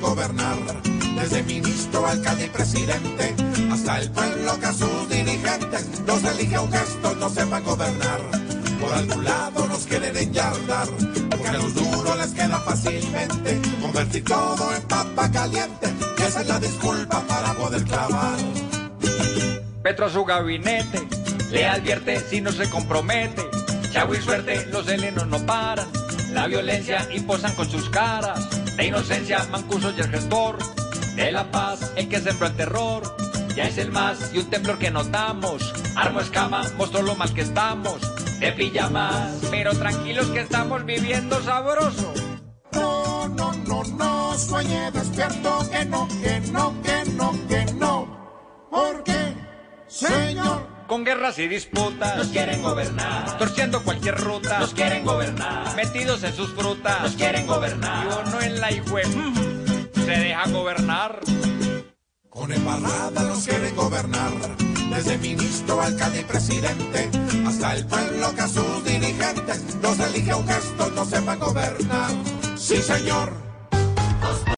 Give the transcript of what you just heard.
gobernar. Desde ministro, alcalde y presidente, hasta el pueblo que a sus dirigentes nos elige un gesto, no sepan gobernar. Por algún lado nos quieren enyardar, porque a los duros les queda fácilmente convertir todo en papa caliente. Esa es la disculpa para poder clavar. Petro a su gabinete le advierte si no se compromete. Chavo y suerte, los helenos no paran. La violencia imposan con sus caras. De inocencia, Mancuso y el gestor. De la paz, el que sembró el terror. Ya es el más y un temblor que notamos. Armo escama, mostró lo mal que estamos. De pijamas, pero tranquilos que estamos viviendo sabroso. No, no, no, no, sueñe despierto, que no, que no, que no, que no. Porque, señor con guerras y disputas. Nos quieren gobernar. Torciendo cualquier ruta. Nos quieren gobernar. Metidos en sus frutas. Nos quieren gobernar. Y uno en la hijo se deja gobernar. Con embarrada nos quieren gobernar. Desde ministro, alcalde y presidente, hasta el pueblo que a sus dirigentes nos elige un gesto, no sepa gobernar. Sí, señor